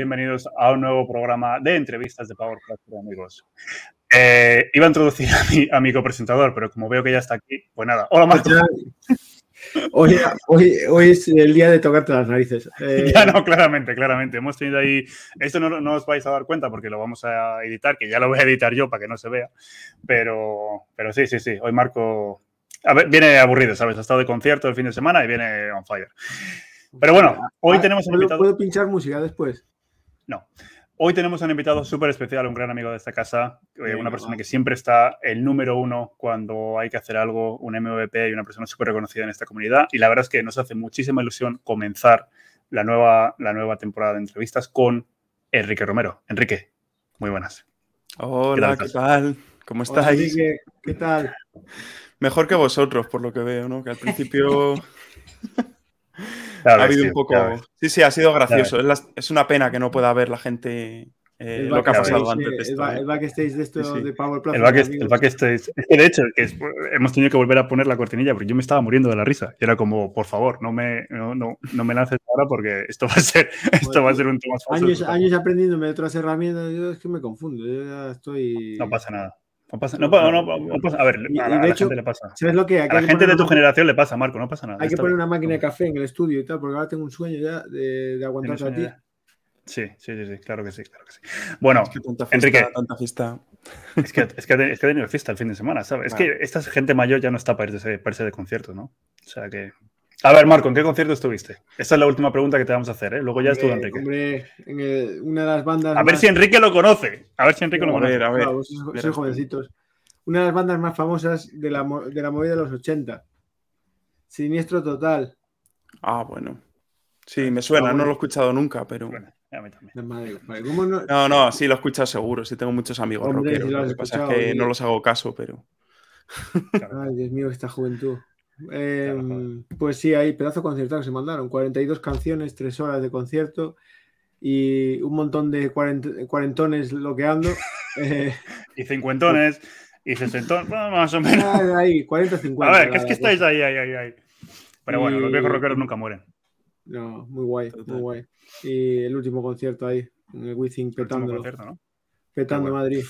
bienvenidos a un nuevo programa de entrevistas de Power amigos. Eh, iba a introducir a mi, a mi copresentador, pero como veo que ya está aquí, pues nada. Hola, Marco. Hoy, hoy, hoy, es el día de tocarte las narices. Eh, ya no, claramente, claramente. Hemos tenido ahí. Esto no, no, os vais a dar cuenta porque lo vamos a editar, que ya lo voy a editar yo para que no se vea. Pero, pero sí, sí, sí. Hoy Marco a ver, viene aburrido, ¿sabes? Ha estado de concierto el fin de semana y viene on fire. Pero bueno, hoy ah, tenemos un invitado. ¿Puedo pinchar música después? No. Hoy tenemos un invitado súper especial, un gran amigo de esta casa, eh, una persona que siempre está el número uno cuando hay que hacer algo, un MVP y una persona súper reconocida en esta comunidad. Y la verdad es que nos hace muchísima ilusión comenzar la nueva, la nueva temporada de entrevistas con Enrique Romero. Enrique, muy buenas. Hola, ¿qué tal? ¿Cómo estáis? Enrique, ¿qué tal? Mejor que vosotros, por lo que veo, ¿no? Que al principio ha habido un poco... Sí, sí, ha sido gracioso. Es, una pena que no pueda ver la gente eh, lo que ha pasado antes de esto. El, backstage de esto de Power Plus. El, backstage. Es que de hecho, hemos tenido que volver a poner la cortinilla porque yo me estaba muriendo de la risa. Y era como, por favor, no me, no, no, me lances ahora porque esto va a ser, esto va a ser un tema falso. Años, años aprendiéndome otras herramientas, yo es que me confundo. Yo ya estoy... No pasa nada. No pasa, no, pasa, a ver, a, la, gente le pasa. ¿sabes lo que? a la gente de tu generación le pasa, Marco, no pasa nada. Hay que poner una máquina de café en el estudio y tal, porque ahora tengo un sueño ya de, de aguantar a ti. Sí, sí, sí, sí, claro que sí, claro que sí. Bueno, es que tanta fiesta, Enrique. Tanta fiesta. Es que, es, que, es que ha tenido fiesta el fin de semana, ¿sabes? Es que esta gente mayor ya no está para irse, para irse de conciertos, ¿no? O sea que a ver, Marco, ¿en qué concierto estuviste? Esta es la última pregunta que te vamos a hacer, ¿eh? Luego ya estuvo Enrique. Hombre, en una de las bandas. A ver si Enrique lo conoce. A ver si Enrique lo conoce. A ver, a ver. sois, jovencitos. Una de las bandas más famosas de la, de la movida de los 80. Siniestro Total. Ah, bueno. Sí, me suena, no lo he escuchado nunca, pero. Bueno, a mí también. no... no... sí lo he escuchado seguro. Sí, tengo muchos amigos Hombre, rockeros. lo, que pasa es que no los hago caso, pero. Ay, Dios mío, esta juventud. Em, pues sí, hay pedazo concierto que se mandaron. 42 canciones, 3 horas de concierto y un montón de cuarentones loqueando. Eh, y cincuentones y sesentones, más o menos. Ahí, 40, 50. A ver, que es que estáis ahí, ahí, ahí, ahí. Pero bueno, los viejos rockeros nunca mueren. No, muy guay, muy guay. Y el último concierto ahí, en el Wizzing, petando. ¿no? Petando Madrid.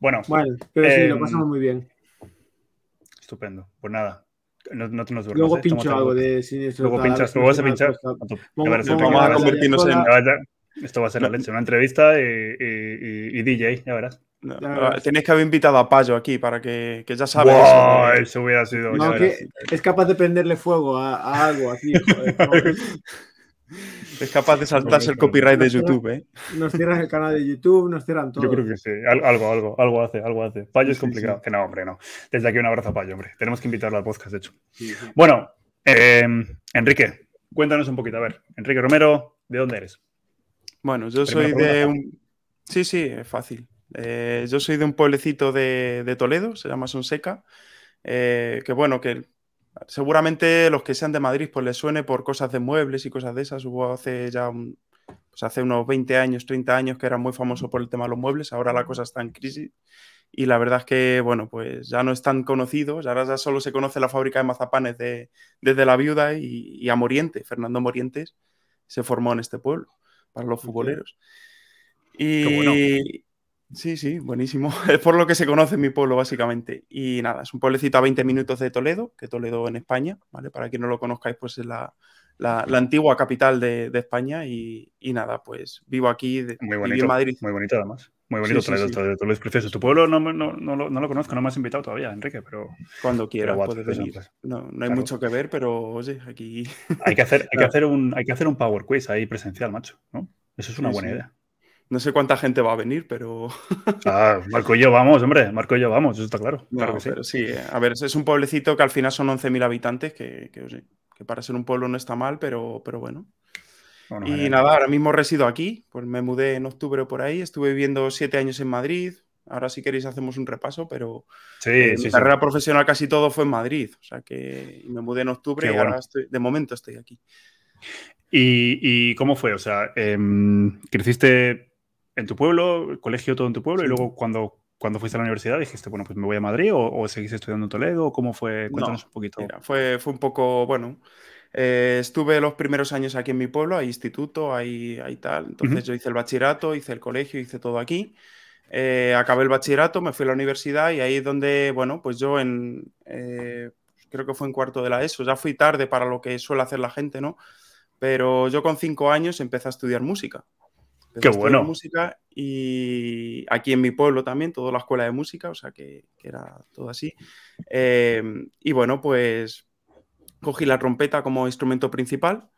Bueno, bueno pero sí, lo em, pasamos muy bien. Estupendo. Pues nada, no, no te nos duermas. Luego ¿eh? pincho algo de siniestro. Luego pinchas, luego vas a pinchar. Vamos, a convertirnos en. Esto va a ser la leche, una entrevista y, DJ, ya verás. tenéis que haber invitado a Payo aquí para que, que ya sabes. Wow, eso, hubiera sido. es capaz de prenderle fuego a, algo aquí. Es capaz de saltarse el copyright de YouTube, ¿eh? Nos cierran el canal de YouTube, nos cierran todo. Yo creo que sí. Algo, algo, algo hace, algo hace. Payo es complicado. Que no, hombre, no. Desde aquí un abrazo a Payo, hombre. Tenemos que invitarlo al podcast, de hecho. Bueno, eh, Enrique, cuéntanos un poquito. A ver, Enrique Romero, ¿de dónde eres? Bueno, yo soy de un... Sí, sí, es fácil. Eh, yo soy de un pueblecito de, Toledo, se llama Sonseca, eh, que bueno, que seguramente los que sean de Madrid pues les suene por cosas de muebles y cosas de esas. Hubo hace ya pues hace unos 20 años, 30 años que era muy famoso por el tema de los muebles, ahora la cosa está en crisis y la verdad es que, bueno, pues ya no es tan conocido, ahora ya solo se conoce la fábrica de mazapanes de, desde La Viuda y, y a Moriente, Fernando Morientes se formó en este pueblo para los futboleros. Y, Sí, sí, buenísimo. Es por lo que se conoce mi pueblo, básicamente. Y nada, es un pueblecito a 20 minutos de Toledo, que Toledo en España, ¿vale? Para quien no lo conozcáis, pues es la, antigua capital de, España. Y, nada, pues vivo aquí, muy bonito, en Madrid. Muy bonito, además. Muy bonito Toledo, Toledo, es precioso. Tu pueblo no, no, no, lo conozco, no me has invitado todavía, Enrique, pero... Cuando quieras puedes venir. No, hay mucho que ver, pero oye, aquí... Hay que hacer, hay que hacer, un, hay que hacer un Power Quiz ahí presencial, macho, ¿no? Eso es una buena idea. No sé cuánta gente va a venir, pero. ah, Marco y yo vamos, hombre. Marco y yo vamos, eso está claro. claro que sí. Eh, a ver, es un pueblecito que al final son 11.000 habitantes, que, que, para ser un pueblo no está mal, pero, pero bueno. y nada, ahora mismo resido aquí, pues me mudé en octubre por ahí, estuve viviendo siete años en Madrid. Ahora, si queréis, hacemos un repaso, pero sí, eh, mi carrera profesional casi todo fue en Madrid. O sea que me mudé en octubre y ahora estoy, de momento estoy aquí. ¿Y, cómo fue? O sea, em, ¿creciste en tu pueblo, colegio todo en tu pueblo, y luego cuando, cuando fuiste a la universidad dijiste, bueno, pues me voy a Madrid o, o seguís estudiando en Toledo, ¿cómo fue? Cuéntanos un poquito. fue, fue un poco, bueno, Eh, estuve los primeros años aquí en mi pueblo, hay instituto, hay, hay tal. Entonces yo hice el bachillerato, hice el colegio, hice todo aquí. Eh, acabé el bachillerato, me fui a la universidad y ahí es donde, bueno, pues yo en, eh, creo que fue en cuarto de la ESO, ya fui tarde para lo que suele hacer la gente, ¿no? Pero yo con cinco años empecé a estudiar música. Qué bueno. música y aquí en mi pueblo también, toda la escuela de música, o sea que, era todo así. y bueno, pues cogí la trompeta como instrumento principal.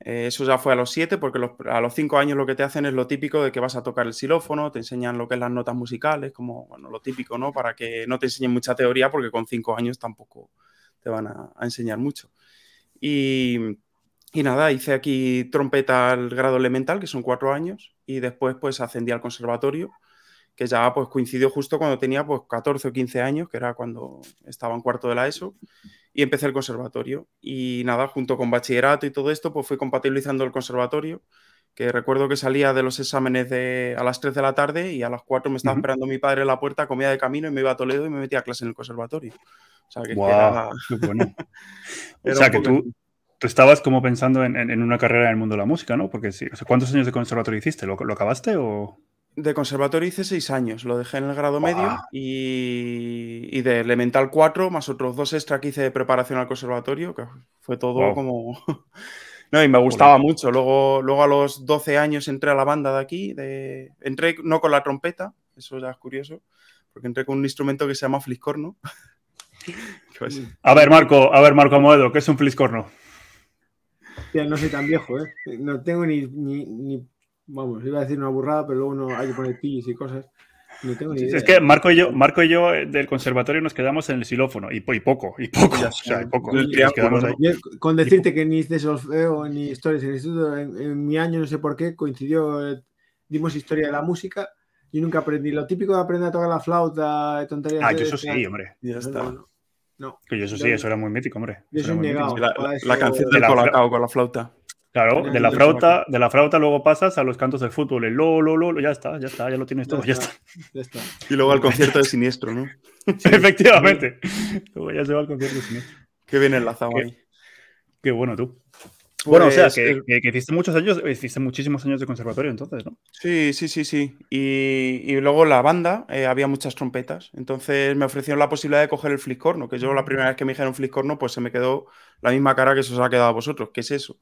Eh, eso ya fue a los siete, porque a los cinco años lo que te hacen es lo típico de que vas a tocar el xilófono, te enseñan lo que es las notas musicales, como bueno, lo típico, ¿no? Para que no te enseñen mucha teoría, porque con cinco años tampoco te van a, enseñar mucho. Y, y, nada, hice aquí trompeta al grado elemental, que son cuatro años, y después pues ascendí al conservatorio, que ya pues coincidió justo cuando tenía pues 14 o 15 años, que era cuando estaba en cuarto de la ESO y empecé el conservatorio. Y nada, junto con bachillerato y todo esto, pues fui compatibilizando el conservatorio, que recuerdo que salía de los exámenes de, a las 3 de la tarde y a las 4 me estaba esperando mi padre en la puerta, comía de camino y me iba a Toledo y me metía a clase en el conservatorio. O sea, que, era... bueno. o sea, que tú, tú, estabas como pensando en, en, una carrera en el mundo de la música, ¿no? Porque sí, ¿cuántos años de conservatorio hiciste? ¿Lo, lo acabaste o...? De conservatorio hice seis años, lo dejé en el grado medio y, de elemental 4, más otros dos extra que hice de preparación al conservatorio, que fue todo como... no, y me gustaba mucho. Luego, luego a los 12 años entré a la banda de aquí, de... entré no con la trompeta, eso ya es curioso, porque entré con un instrumento que se llama fliscorno. a ver, Marco, a ver, Marco Amoedo, ¿qué es un fliscorno? No soy tan viejo, ¿eh? No tengo ni, ni vamos, iba a decir una burrada, pero luego no hay que poner pillos y cosas. No tengo ni idea. Es que Marco y yo, Marco y yo eh, del conservatorio nos quedamos en el xilófono y, poco, y poco. O sea, poco. con decirte que ni hice solfeo ni historias en el instituto, en, mi año no sé por qué, coincidió, eh, dimos historia de la música. y nunca aprendí lo típico de aprender a tocar la flauta, tonterías. Ah, yo eso sí, hombre. Ya está. No, Que yo eso sí, eso era muy mítico, hombre. Yo soy negado. La, canción del colacao con la flauta. Claro, de la flauta, de la flauta luego pasas a los cantos del fútbol, el lo, lo, lo, ya está, ya está, ya lo tienes todo, ya, está, Y luego al concierto de Siniestro, ¿no? Efectivamente. luego ya se va al concierto de Siniestro. Qué bien enlazado ahí. Qué bueno tú. Bueno, o sea, pues, que, que, hiciste muchos años, hiciste muchísimos años de conservatorio entonces, ¿no? Sí, sí, sí, sí. Y, y luego la banda, eh, había muchas trompetas. Entonces me ofrecieron la posibilidad de coger el fliscorno, que yo la primera vez que me dijeron fliscorno, pues se me quedó la misma cara que se os ha quedado a vosotros. ¿Qué es eso?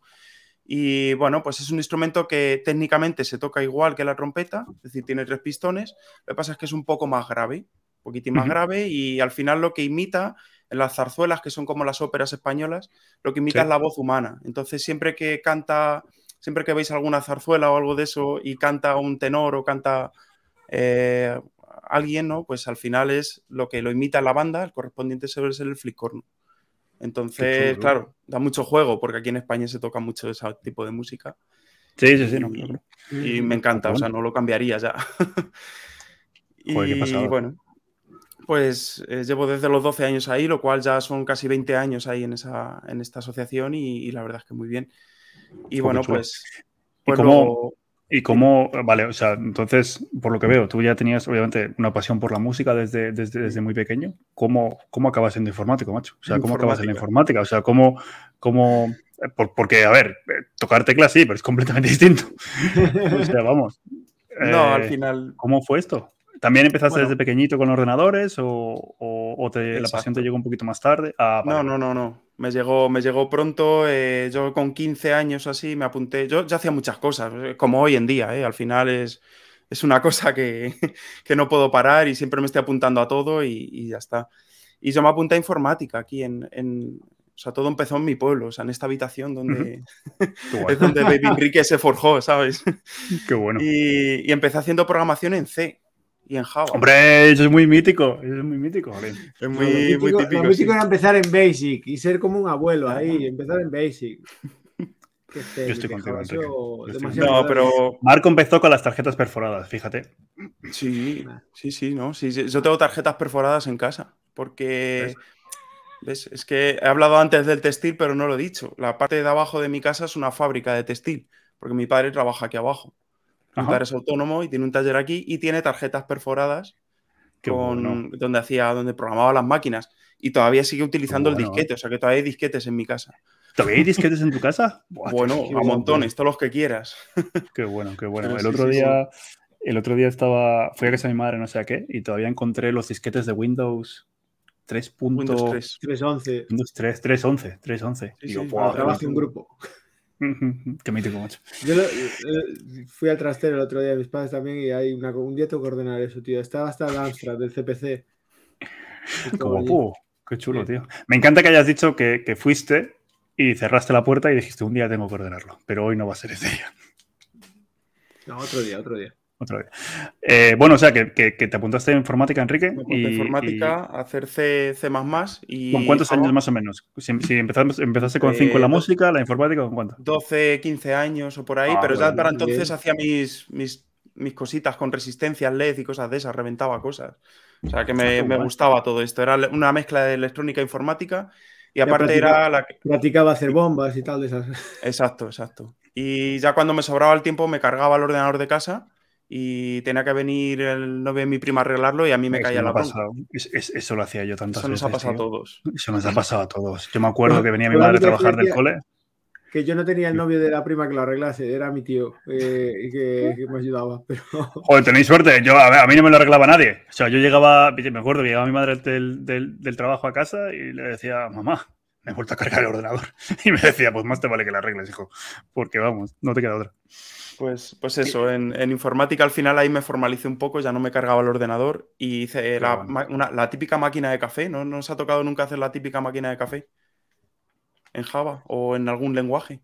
Y bueno, pues es un instrumento que técnicamente se toca igual que la trompeta, es decir, tiene tres pistones. Lo que pasa es que es un poco más grave, un poquitín más grave, y al final lo que imita en las zarzuelas, que son como las óperas españolas, lo que imita es la voz humana. Entonces, siempre que canta, siempre que veis alguna zarzuela o algo de eso y canta un tenor o canta eh, alguien, ¿no? Pues al final es lo que lo imita la banda, el correspondiente ser el flicorno. Entonces, claro, da mucho juego porque aquí en España se toca mucho ese tipo de música. Sí, sí, sí. y, me encanta, o sea, no lo cambiaría ya. y bueno, pues eh, llevo desde los 12 años ahí, lo cual ya son casi 20 años ahí en, esa, en esta asociación y, la verdad es que muy bien. Y bueno, pues... pues y cómo, vale, o sea, entonces, por lo que veo, tú ya tenías obviamente una pasión por la música desde, desde, desde muy pequeño. ¿Cómo, ¿Cómo acabas siendo informático, macho? O sea, ¿cómo acabas en la informática? O sea, ¿cómo, cómo porque, a ver, tocar teclas sí, pero es completamente distinto. o sea, vamos. No, al eh, final. ¿Cómo fue esto? ¿También empezaste desde pequeñito con ordenadores o, o, te, la pasión te llegó un poquito más tarde? Ah, no, no, no, no. Me llegó, me llegó pronto. Eh, yo con 15 años así me apunté. Yo ya hacía muchas cosas, eh, como hoy en día. Eh. Al final es, es una cosa que, que, no puedo parar y siempre me estoy apuntando a todo y, y ya está. Y yo me apunté a informática aquí en, en, o sea, todo empezó en mi pueblo, o sea, en esta habitación donde es donde Baby Enrique se forjó, ¿sabes? Qué bueno. Y, y, empecé haciendo programación en C y en Java. Hombre, eso es muy mítico. Eso es muy mítico. Es muy, muy típico. Lo mítico era empezar en Basic y ser como un abuelo ahí, empezar en Basic. Yo estoy contigo, No, pero Marco empezó con las tarjetas perforadas, fíjate. Sí, sí, sí, no. Sí, yo tengo tarjetas perforadas en casa porque ¿ves? es que he hablado antes del textil, pero no lo he dicho. La parte de abajo de mi casa es una fábrica de textil, porque mi padre trabaja aquí abajo. Mi padre es autónomo y tiene un taller aquí y tiene tarjetas perforadas con, donde hacía, donde programaba las máquinas y todavía sigue utilizando el disquete, o sea que todavía hay disquetes en mi casa. ¿Todavía hay disquetes en tu casa? bueno, a montones, todos los que quieras. Qué bueno, qué bueno. el otro día, el otro día estaba, fui a casa de mi madre, no sé a qué, y todavía encontré los disquetes de Windows 3.3. 3.11. Windows 3, 3.11, 3.11. Sí, sí, trabajo en grupo. Qué mítico, macho. Yo eh, fui al trastero el otro día de mis padres también y hay una, un día tengo que ordenar eso, tío. Estaba hasta el Amstrad del CPC. Como, qué chulo, tío. Me encanta que hayas dicho que, que, fuiste y cerraste la puerta y dijiste un día tengo que ordenarlo, pero hoy no va a ser ese día. No, otro día, otro día. Otro día. Eh, bueno, o sea, que, que, te apuntaste en informática, Enrique. y, informática, hacer C, C y. ¿Con cuántos años más o menos? Si, empezaste con 5 en la eh, música, la informática, ¿con cuánto? 12, 15 años o por ahí, ah, pero ya para entonces hacía mis, mis, mis cositas con resistencia LED y cosas de esas, reventaba cosas. O sea, que me, me gustaba todo esto. Era una mezcla de electrónica e informática y aparte era la que... Platicaba hacer bombas y tal de esas. Exacto, exacto. Y ya cuando me sobraba el tiempo me cargaba el ordenador de casa y tenía que venir el novio de mi prima a arreglarlo y a mí me caía la bronca. eso lo hacía yo tantas veces. Eso nos ha pasado a todos. Eso nos ha pasado a todos. Yo me acuerdo que venía mi madre a trabajar del cole. Que yo no tenía el novio de la prima que lo arreglase, era mi tío eh, que, me ayudaba. Pero... Joder, tenéis suerte. Yo, a, mí no me lo arreglaba nadie. O sea, yo llegaba, me acuerdo que llegaba mi madre del, del, del trabajo a casa y le decía, mamá, me he vuelto a cargar el ordenador. Y me decía, pues más te vale que lo arregles, hijo, porque vamos, no te queda otra. Pues, pues eso, en, informática al final ahí me formalicé un poco, ya no me cargaba el ordenador y hice la, la, típica máquina de café, ¿no? ¿No os ha tocado nunca hacer la típica máquina de café? ¿En Java o en algún lenguaje?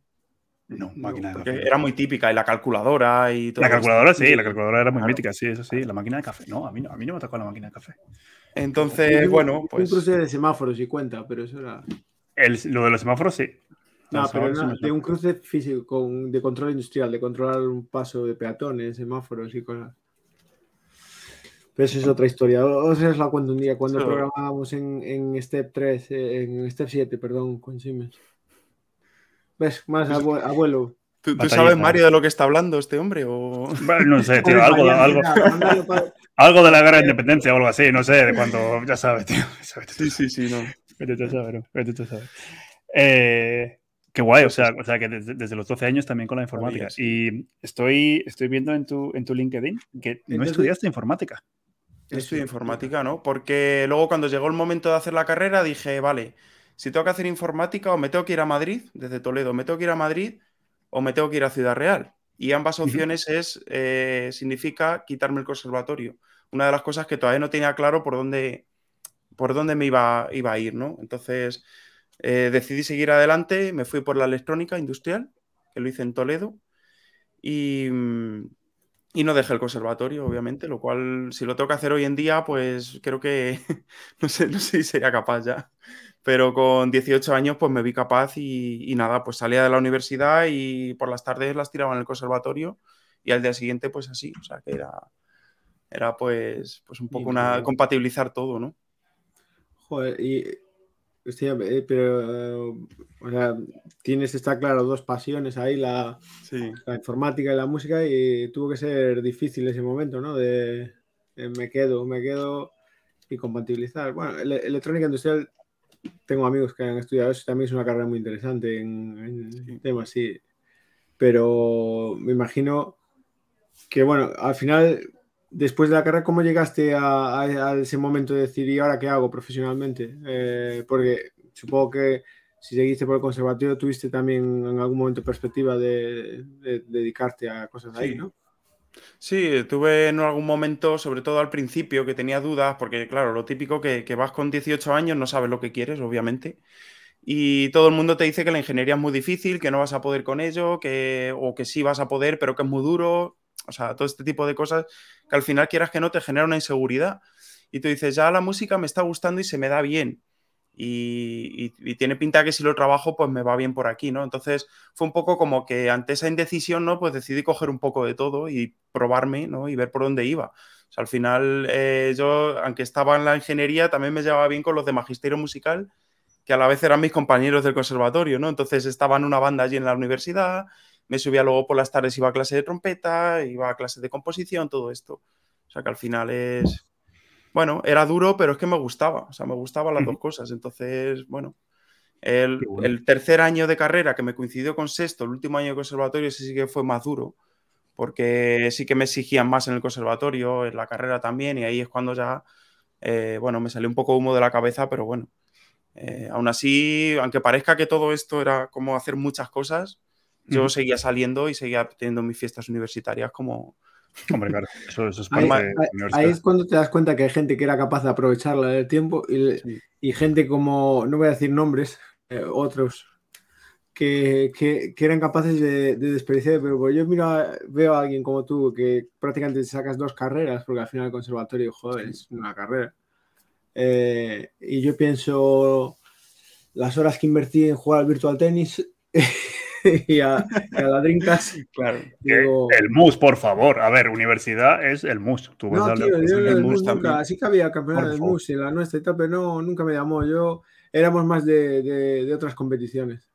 No, máquina de café. Era muy típica, y la calculadora y todo. La calculadora, sí, la calculadora era muy mítica, sí, eso sí. La máquina de café, no, a mí no, a mí no me tocó la máquina de café. Entonces, bueno, pues. Un cruce de semáforos y cuenta, pero eso era. lo de los semáforos, sí. No, pero de un cruce físico con, de control industrial, de controlar un paso de peatones, semáforos y cosas. Pero eso es otra historia. O sea, os la cuento un día cuando programábamos en, en, Step 3, eh, en Step 7, perdón, con Siemens. ¿Ves? Más abuelo. ¿Tú, sabes, Mario, de lo que está hablando este hombre? O... Bueno, no sé, tío, algo, algo, algo, de la guerra de independencia o algo así, no sé, de cuando, ya sabes, tío. Sí, sí, sí, no. Vete a saber, vete a saber. Eh, Qué guay, o sea, o sea que desde, los 12 años también con la informática. Y estoy, estoy viendo en tu, en tu LinkedIn que no estudiaste informática. Estudié informática, ¿no? Porque luego cuando llegó el momento de hacer la carrera dije, vale, si tengo que hacer informática o me tengo que ir a Madrid, desde Toledo, me tengo que ir a Madrid o me tengo que ir a Ciudad Real. Y ambas opciones es, eh, significa quitarme el conservatorio. Una de las cosas que todavía no tenía claro por dónde, por dónde me iba, iba a ir, ¿no? Entonces eh, decidí seguir adelante, me fui por la electrónica industrial, que lo hice en Toledo, y, no dejé el conservatorio, obviamente, lo cual, si lo tengo que hacer hoy en día, pues creo que no sé, no sé si sería capaz ya. Pero con 18 años, pues me vi capaz y, nada, pues salía de la universidad y por las tardes las tiraba en el conservatorio y al día siguiente, pues así, o sea que era, era pues, pues un poco una compatibilizar todo, ¿no? Joder, y Sí, eh, pero, o sea, tienes, está claro, dos pasiones ahí, la, la, informática y la música, y tuvo que ser difícil ese momento, ¿no? De, me quedo, me quedo y compatibilizar. Bueno, electrónica industrial, tengo amigos que han estudiado eso, también es una carrera muy interesante en, temas, sí. Pero me imagino que, bueno, al final después de la carrera, ¿cómo llegaste a, ese momento de decir, ¿y ahora qué hago profesionalmente? Eh, porque supongo que si seguiste por el conservatorio, tuviste también en algún momento perspectiva de, dedicarte a cosas ahí, ¿no? Sí, tuve en algún momento, sobre todo al principio, que tenía dudas, porque claro, lo típico que, que vas con 18 años, no sabes lo que quieres, obviamente. Y todo el mundo te dice que la ingeniería es muy difícil, que no vas a poder con ello, que, o que sí vas a poder, pero que es muy duro. O sea, todo este tipo de cosas que al final quieras que no te genera una inseguridad. Y tú dices, ya la música me está gustando y se me da bien. Y, tiene pinta que si lo trabajo, pues me va bien por aquí, ¿no? Entonces fue un poco como que ante esa indecisión, ¿no? Pues decidí coger un poco de todo y probarme, ¿no? Y ver por dónde iba. O sea, al final eh, yo, aunque estaba en la ingeniería, también me llevaba bien con los de magisterio musical, que a la vez eran mis compañeros del conservatorio, ¿no? Entonces estaba en una banda allí en la universidad, me subía luego por las tardes, iba a clase de trompeta, iba a clase de composición, todo esto. O sea que al final es, bueno, era duro, pero es que me gustaba, o sea, me gustaban las dos cosas. Entonces, bueno, el, tercer año de carrera que me coincidió con sexto, el último año de conservatorio, ese sí que fue más duro, porque sí que me exigían más en el conservatorio, en la carrera también, y ahí es cuando ya, eh, bueno, me salió un poco humo de la cabeza, pero bueno, eh, aún así, aunque parezca que todo esto era como hacer muchas cosas, yo seguía saliendo y seguía teniendo mis fiestas universitarias como, Hombre, claro, eso, es ahí, ahí, es cuando te das cuenta que hay gente que era capaz de aprovecharla del tiempo y, y, gente como, no voy a decir nombres, eh, otros que, que, eran capaces de, de, desperdiciar, pero pues yo miro, veo a alguien como tú que prácticamente sacas dos carreras, porque al final el conservatorio, joder, es una carrera. Eh, y yo pienso las horas que invertí en jugar al virtual tenis y, a, la Drinkas. Claro. El MUS, por favor. A ver, universidad es el MUS. Tú no, tío, yo el, MUS, nunca. Sí que había campeonato del MUS en la nuestra y tal, pero no, nunca me llamó. Yo éramos más de, otras competiciones.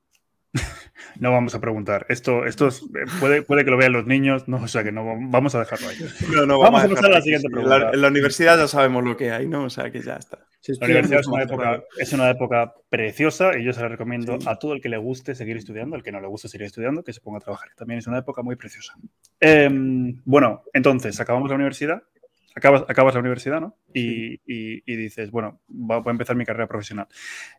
No vamos a preguntar. Esto, esto eh, puede, puede que lo vean los niños, no, o sea que no vamos a dejarlo ahí. vamos, a pasar a la siguiente pregunta. En la, universidad ya sabemos lo que hay, ¿no? O sea que ya está. La universidad es una, época, es una, época, preciosa y yo se la recomiendo a todo el que le guste seguir estudiando, al que no le guste seguir estudiando, que se ponga a trabajar. También es una época muy preciosa. Em, bueno, entonces, acabamos la universidad acabas, acabas la universidad, ¿no? Y, y, dices, bueno, voy a empezar mi carrera profesional.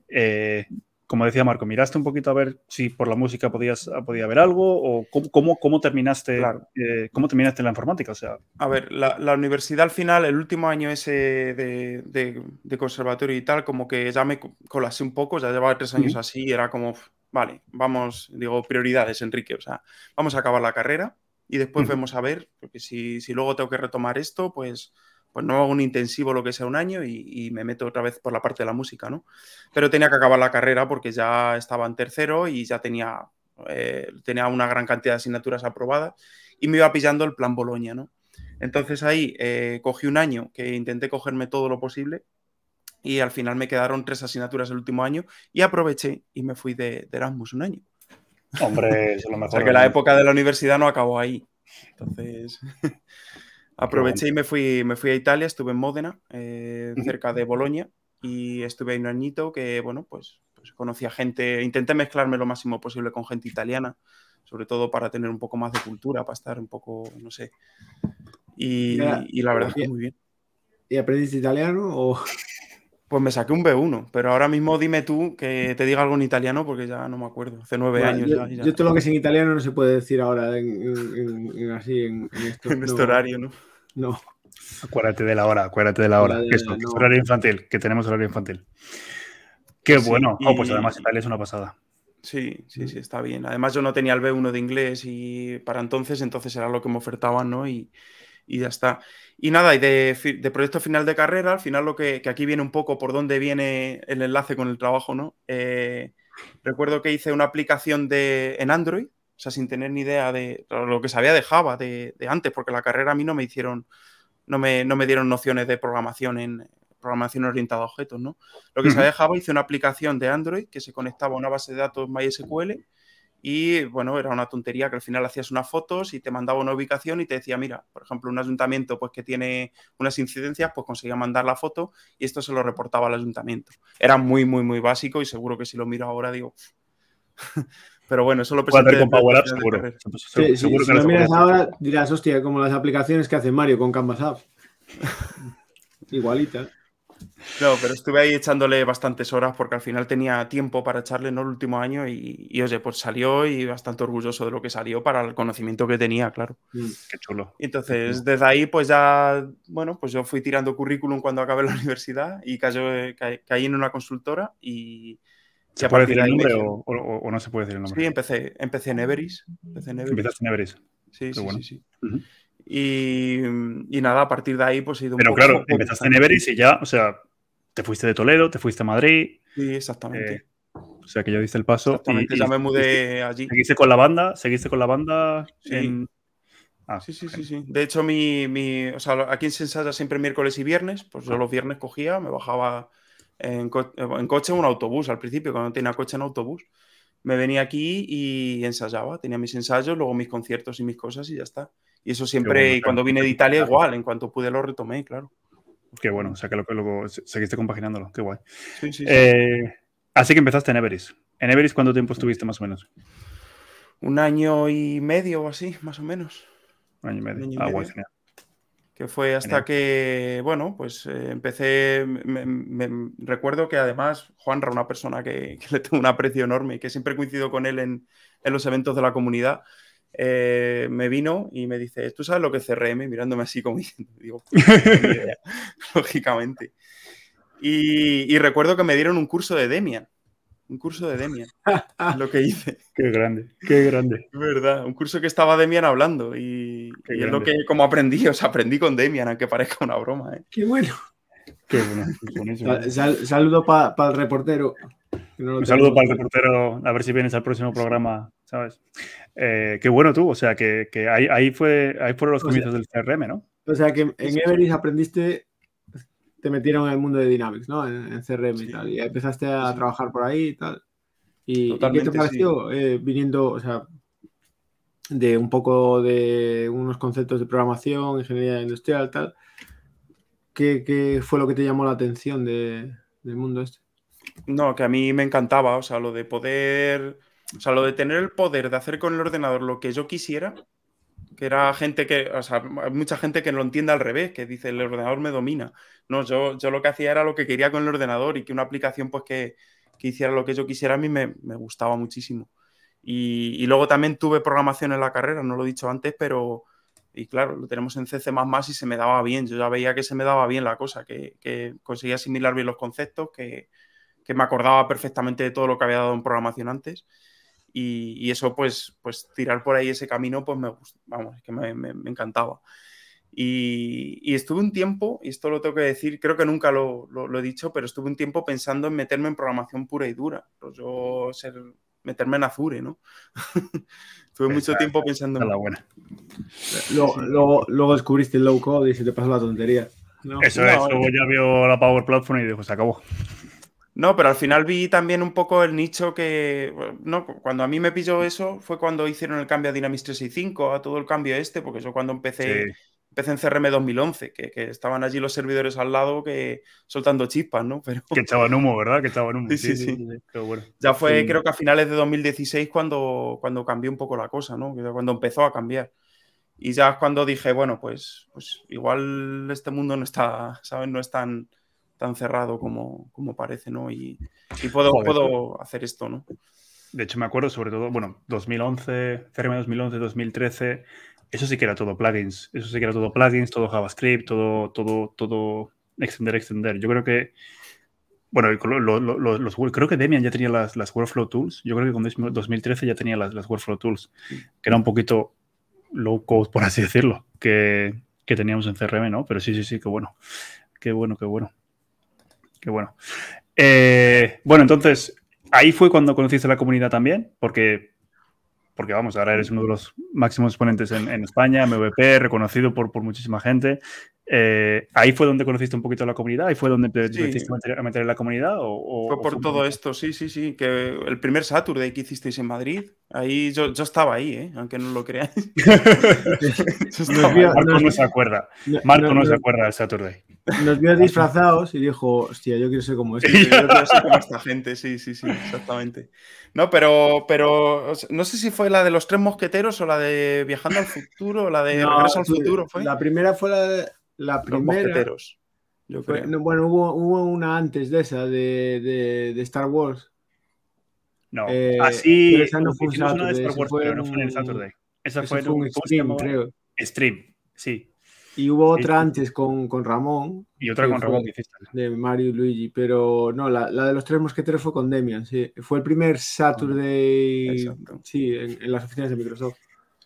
Eh, como decía Marco, ¿miraste un poquito a ver si por la música podías, podía haber algo? ¿O cómo, cómo, terminaste, eh, cómo terminaste la informática? O sea, a ver, la, la, universidad al final, el último año ese de, de, de, conservatorio y tal, como que ya me colase un poco, ya llevaba tres años así, era como, vale, vamos, digo, prioridades, Enrique, o sea, vamos a acabar la carrera y después vemos a ver, porque si, si, luego tengo que retomar esto, pues, pues no hago un intensivo lo que sea un año y, me meto otra vez por la parte de la música, ¿no? Pero tenía que acabar la carrera porque ya estaba en tercero y ya tenía, eh, tenía una gran cantidad de asignaturas aprobadas y me iba pillando el plan Boloña, ¿no? Entonces ahí eh, cogí un año que intenté cogerme todo lo posible y al final me quedaron tres asignaturas el último año y aproveché y me fui de Erasmus un año. Hombre, es lo mejor. O sea que la época de la universidad no acabó ahí. Entonces, aproveché y me fui, me fui a Italia, estuve en Módena, eh, cerca de Bolonia, y estuve ahí un añito que, bueno, pues, pues conocí a gente, intenté mezclarme lo máximo posible con gente italiana, sobre todo para tener un poco más de cultura, para estar un poco, no sé. Y, y la verdad es que muy bien. ¿Y aprendiste italiano o...? Pues me saqué un B1, pero ahora mismo dime tú que te diga algo en italiano porque ya no me acuerdo. Hace nueve años yo, ya, Yo todo lo que es en italiano no se puede decir ahora en, así en, este horario, ¿no? No. Acuérdate de la hora, acuérdate de la hora. es horario infantil, que tenemos horario infantil. Qué bueno. Oh, pues además Italia es una pasada. Sí, sí, sí, está bien. Además yo no tenía el B1 de inglés y para entonces, entonces era lo que me ofertaban, ¿no? Y, y ya está. Y nada, y de, proyecto final de carrera, al final lo que, aquí viene un poco por dónde viene el enlace con el trabajo, ¿no? Eh, recuerdo que hice una aplicación de, en Android, o sea, sin tener ni idea de lo que sabía de Java de, antes, porque la carrera a mí no me hicieron, no me, no me dieron nociones de programación en programación orientada a objetos, ¿no? Lo que sabía de Java, hice una aplicación de Android que se conectaba a una base de datos MySQL y bueno, era una tontería que al final hacías unas fotos y te mandaba una ubicación y te decía, mira, por ejemplo, un ayuntamiento pues que tiene unas incidencias, pues conseguía mandar la foto y esto se lo reportaba al ayuntamiento. Era muy, muy, muy básico y seguro que si lo miro ahora digo... Pero bueno, eso lo presenté. con Power Apps, seguro. Sí, seguro si lo miras ahora dirás, hostia, como las aplicaciones que hace Mario con Canvas Apps. Igualita. No, pero estuve ahí echándole bastantes horas porque al final tenía tiempo para echarle, ¿no? El último año y, oye, pues salió y bastante orgulloso de lo que salió para el conocimiento que tenía, claro. Mm, qué chulo. entonces, desde ahí, pues ya, bueno, pues yo fui tirando currículum cuando acabé la universidad y caí en una consultora y... ¿Se puede decir el nombre o, no se puede decir el nombre? Sí, empecé, empecé en Everis. Empecé en Everis. Empezaste en Everis. Sí, sí, sí, sí. Y, nada, a partir de ahí pues he ido Pero claro, empezaste en Everest y ya, o sea, te fuiste de Toledo, te fuiste a Madrid. Sí, exactamente. Eh, o sea, que yo hice el paso. Exactamente, ya me mudé allí. ¿Seguiste con la banda? ¿Seguiste con la banda? Sí. Ah, sí, sí, sí, sí. De hecho, mi, mi, o sea, aquí en ensaya siempre miércoles y viernes, pues yo los viernes cogía, me bajaba en, en coche o un autobús al principio, cuando tenía coche en autobús. Me venía aquí y ensayaba, tenía mis ensayos, luego mis conciertos y mis cosas y ya está. Y eso siempre, y cuando vine de Italia, igual, en cuanto pude lo retomé, claro. Qué bueno, o sea que luego seguiste compaginándolo, qué guay. Sí, sí, eh, así que empezaste en Everest. ¿En Everest cuánto tiempo estuviste más o menos? Un año y medio o así, más o menos. Un año y medio. ah, guay, genial. Que fue hasta que, bueno, pues eh, empecé, me, recuerdo que además Juanra, una persona que, le tengo un aprecio enorme y que siempre coincido con él en, en los eventos de la comunidad, eh, me vino y me dice, ¿tú sabes lo que es CRM? Mirándome así como diciendo, digo, lógicamente. Y, recuerdo que me dieron un curso de Demian. Un curso de Demian. lo que hice. Qué grande, qué grande. verdad, un curso que estaba Demian hablando y, es lo que como aprendí, o sea, aprendí con Demian, aunque parezca una broma. ¿eh? Qué bueno. Qué bueno. saludo para el reportero. un saludo para el reportero, a ver si vienes al próximo programa, ¿sabes? Eh, qué bueno tú, o sea, que, ahí, fue, ahí fueron los comienzos del CRM, ¿no? O sea, que en Everest aprendiste, te metieron en el mundo de Dynamics, ¿no? En, CRM y tal, y empezaste a trabajar por ahí y tal. ¿Y, qué te pareció eh, viniendo, o sea, de un poco de unos conceptos de programación, ingeniería industrial, y tal? ¿Qué, fue lo que te llamó la atención del mundo este? No, que a mí me encantaba, o sea, lo de poder o sea, lo de tener el poder de hacer con el ordenador lo que yo quisiera, que era gente que, o sea, mucha gente que lo entiende al revés, que dice el ordenador me domina. No, yo, yo lo que hacía era lo que quería con el ordenador y que una aplicación pues que, que hiciera lo que yo quisiera a mí me, me gustaba muchísimo. Y, y, luego también tuve programación en la carrera, no lo he dicho antes, pero, y claro, lo tenemos en C++ y se me daba bien, yo ya veía que se me daba bien la cosa, que, que conseguía asimilar bien los conceptos, que, que me acordaba perfectamente de todo lo que había dado en programación antes. Y, eso, pues, pues tirar por ahí ese camino, pues me vamos, es que me, encantaba. Y, estuve un tiempo, y esto lo tengo que decir, creo que nunca lo, he dicho, pero estuve un tiempo pensando en meterme en programación pura y dura, pues yo ser, meterme en Azure, ¿no? Tuve mucho tiempo pensando en... La buena. Luego, descubriste el low code y se te pasó la tontería. Eso es, luego ya vio la Power Platform y dijo, se acabó. No, pero al final vi también un poco el nicho que, no, cuando a mí me pilló eso fue cuando hicieron el cambio a Dynamics 365, a todo el cambio este, porque yo cuando empecé, empecé en CRM 2011, que, estaban allí los servidores al lado que soltando chispas, ¿no? Pero... Que echaban humo, ¿verdad? Que echaban humo. Sí, sí, sí. Ya fue, creo que a finales de 2016 cuando, cuando cambió un poco la cosa, ¿no? Cuando empezó a cambiar. Y ya es cuando dije, bueno, pues, pues igual este mundo no está, ¿sabes? No es tan tan cerrado como, como parece, ¿no? Y, puedo, puedo hacer esto, ¿no? De hecho, me acuerdo sobre todo, bueno, 2011, CRM 2011, 2013, eso sí que era todo plugins, eso sí que era todo plugins, todo JavaScript, todo, todo, todo extender, extender. Yo creo que, bueno, los, creo que Demian ya tenía las, las, Workflow Tools, yo creo que con 2013 ya tenía las, las Workflow Tools, que era un poquito low code, por así decirlo, que, que teníamos en CRM, ¿no? Pero sí, sí, sí, qué bueno, qué bueno, qué bueno. Qué bueno. Eh, bueno, entonces, ahí fue cuando conociste la comunidad también, porque, porque vamos, ahora eres uno de los máximos exponentes en, España, MVP, reconocido por, por muchísima gente. Eh, ¿Ahí fue donde conociste un poquito la comunidad? ¿Ahí fue donde te decidiste a meter en la comunidad? O, fue por todo esto, sí, sí, sí. Que el primer Saturday que hicisteis en Madrid, ahí yo, yo estaba ahí, ¿eh? aunque no lo creáis. Marco no se acuerda. Marco no, se acuerda del Saturday. Nos vio disfrazados y dijo, hostia, yo quiero ser como este. yo quiero ser como esta gente, sí, sí, sí, exactamente. No, pero, pero no sé si fue la de los tres mosqueteros o la de Viajando al Futuro, o la de Regreso al Futuro. ¿fue? La primera fue la de la primera. Yo creo. bueno, hubo, hubo, una antes de esa, de, de, Star Wars. No, eh, así. Esa no fue una de Star Wars, pero no fue en el Saturday. Esa fue, un, un stream, creo. Stream, sí. Y hubo otra antes con, con, Ramón. Y otra con Ramón De Mario y Luigi. Pero no, la, la, de los tres mosqueteros fue con Demian, sí. Fue el primer Saturday. Sí, en, en, las oficinas de Microsoft.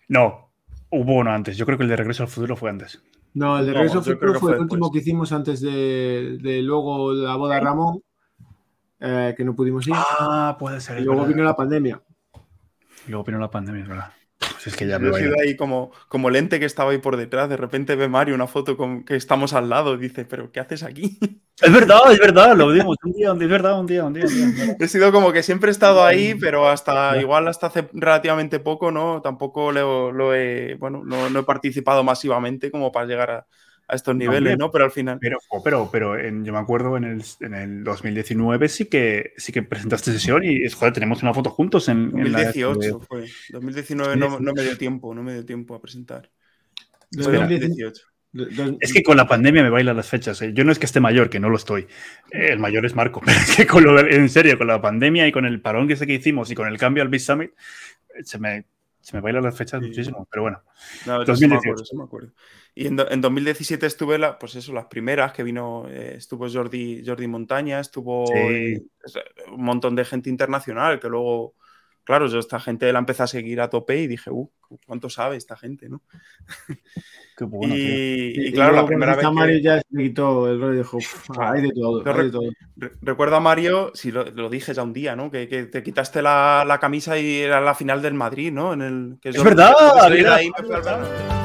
No, hubo uno antes. Yo creo que el de Regreso al Futuro fue antes. No, el de Regreso al Futuro fue, el último que hicimos antes de, de luego la boda de Ramón, eh, que no pudimos ir. Ah, puede ser. Y luego vino la pandemia. Y luego vino la pandemia, ¿verdad? Es que ya me he sido ahí como, como lente que estaba ahí por detrás. De repente ve Mario una foto con que estamos al lado y dice, ¿pero qué haces aquí? Es verdad, es verdad, lo dimos un día, es verdad, un día, un día. he sido como que siempre he estado ahí, pero hasta igual hasta hace relativamente poco, ¿no? Tampoco lo, he, bueno, no, he participado masivamente como para llegar a estos niveles, ¿no? Pero al final. Pero, pero, pero yo me acuerdo en el, en el, 2019 sí que sí que presentaste sesión y joder, tenemos una foto juntos en. 2018 fue. 2019 no, no, me dio tiempo, no me dio tiempo a presentar. 2018. Es que con la pandemia me bailan las fechas. ¿eh? Yo no es que esté mayor, que no lo estoy. el mayor es Marco. Pero es que con lo en serio, con la pandemia y con el parón que sé que hicimos y con el cambio al Beat Summit, se me, se me bailan las fechas muchísimo. Pero bueno. No, 2018. Me acuerdo, Y en, en, 2017 estuve, la, pues eso, las primeras que vino, eh, estuvo Jordi, Jordi Montaña, estuvo un montón de gente internacional que luego claro, yo esta gente la empecé a seguir a tope y dije, uh, ¿cuánto sabe esta gente, no? Qué bueno, y, y, claro, la primera vez. Que... Mario ya se quitó el rol y dijo, hay de todo. Hay de todo. recuerdo a Mario, si lo, lo, dije ya un día, ¿no? Que, que te quitaste la, la, camisa y era la final del Madrid, ¿no? En el, que es, es verdad. Ahí me fue al